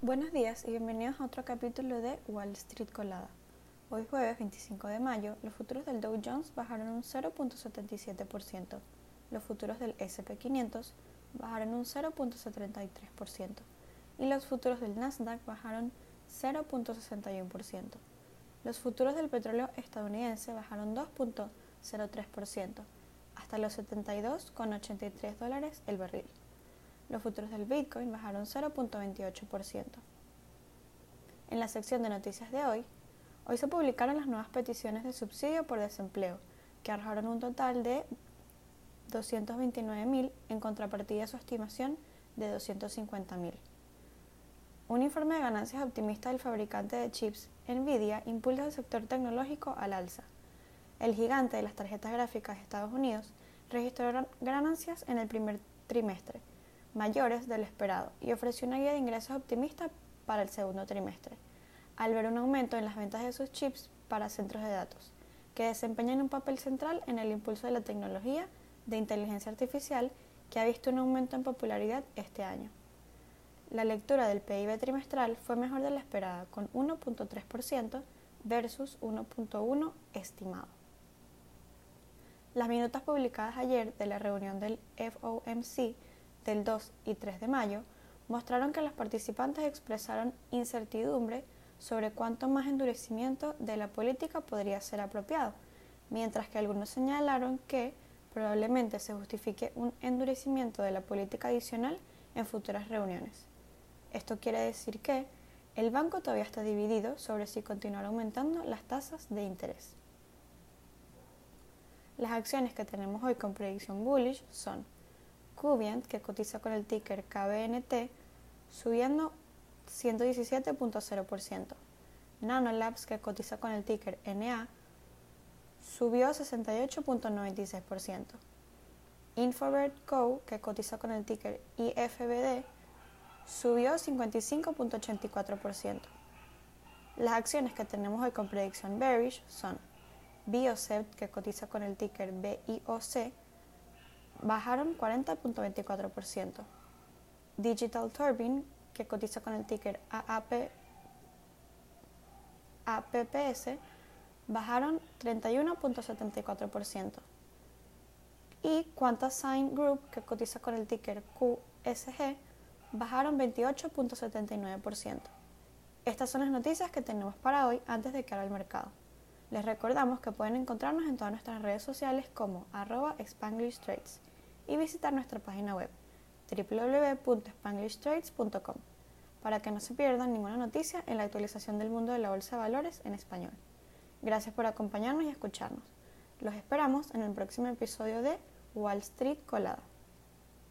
Buenos días y bienvenidos a otro capítulo de Wall Street Colada. Hoy jueves 25 de mayo, los futuros del Dow Jones bajaron un 0.77%, los futuros del SP500 bajaron un 0.73% y los futuros del Nasdaq bajaron 0.61%. Los futuros del petróleo estadounidense bajaron 2.03% hasta los 72,83 dólares el barril. Los futuros del Bitcoin bajaron 0.28%. En la sección de noticias de hoy, hoy se publicaron las nuevas peticiones de subsidio por desempleo, que arrojaron un total de 229.000 en contrapartida de su estimación de 250.000. Un informe de ganancias optimista del fabricante de chips, Nvidia, impulsa el sector tecnológico al alza. El gigante de las tarjetas gráficas de Estados Unidos registró ganancias en el primer trimestre, mayores del esperado, y ofreció una guía de ingresos optimista para el segundo trimestre, al ver un aumento en las ventas de sus chips para centros de datos, que desempeñan un papel central en el impulso de la tecnología de inteligencia artificial que ha visto un aumento en popularidad este año. La lectura del PIB trimestral fue mejor de la esperada, con 1.3% versus 1.1% estimado. Las minutas publicadas ayer de la reunión del FOMC del 2 y 3 de mayo mostraron que los participantes expresaron incertidumbre sobre cuánto más endurecimiento de la política podría ser apropiado, mientras que algunos señalaron que probablemente se justifique un endurecimiento de la política adicional en futuras reuniones. Esto quiere decir que el banco todavía está dividido sobre si continuar aumentando las tasas de interés. Las acciones que tenemos hoy con predicción bullish son Cubient, que cotiza con el ticker KBNT, subiendo 117.0%. Nanolabs, que cotiza con el ticker NA, subió 68.96%. Infobert Co., que cotiza con el ticker IFBD, subió 55.84%. Las acciones que tenemos hoy con predicción bearish son Biocept, que cotiza con el ticker BIOC, bajaron 40.24%. Digital Turbine, que cotiza con el ticker AAP, APPS, bajaron 31.74%. Y Quantasign Group, que cotiza con el ticker QSG, bajaron 28.79%. Estas son las noticias que tenemos para hoy antes de que abra el mercado. Les recordamos que pueden encontrarnos en todas nuestras redes sociales como arroba Spanglish Trades y visitar nuestra página web www.spanglishtrades.com para que no se pierdan ninguna noticia en la actualización del mundo de la bolsa de valores en español. Gracias por acompañarnos y escucharnos. Los esperamos en el próximo episodio de Wall Street Colada.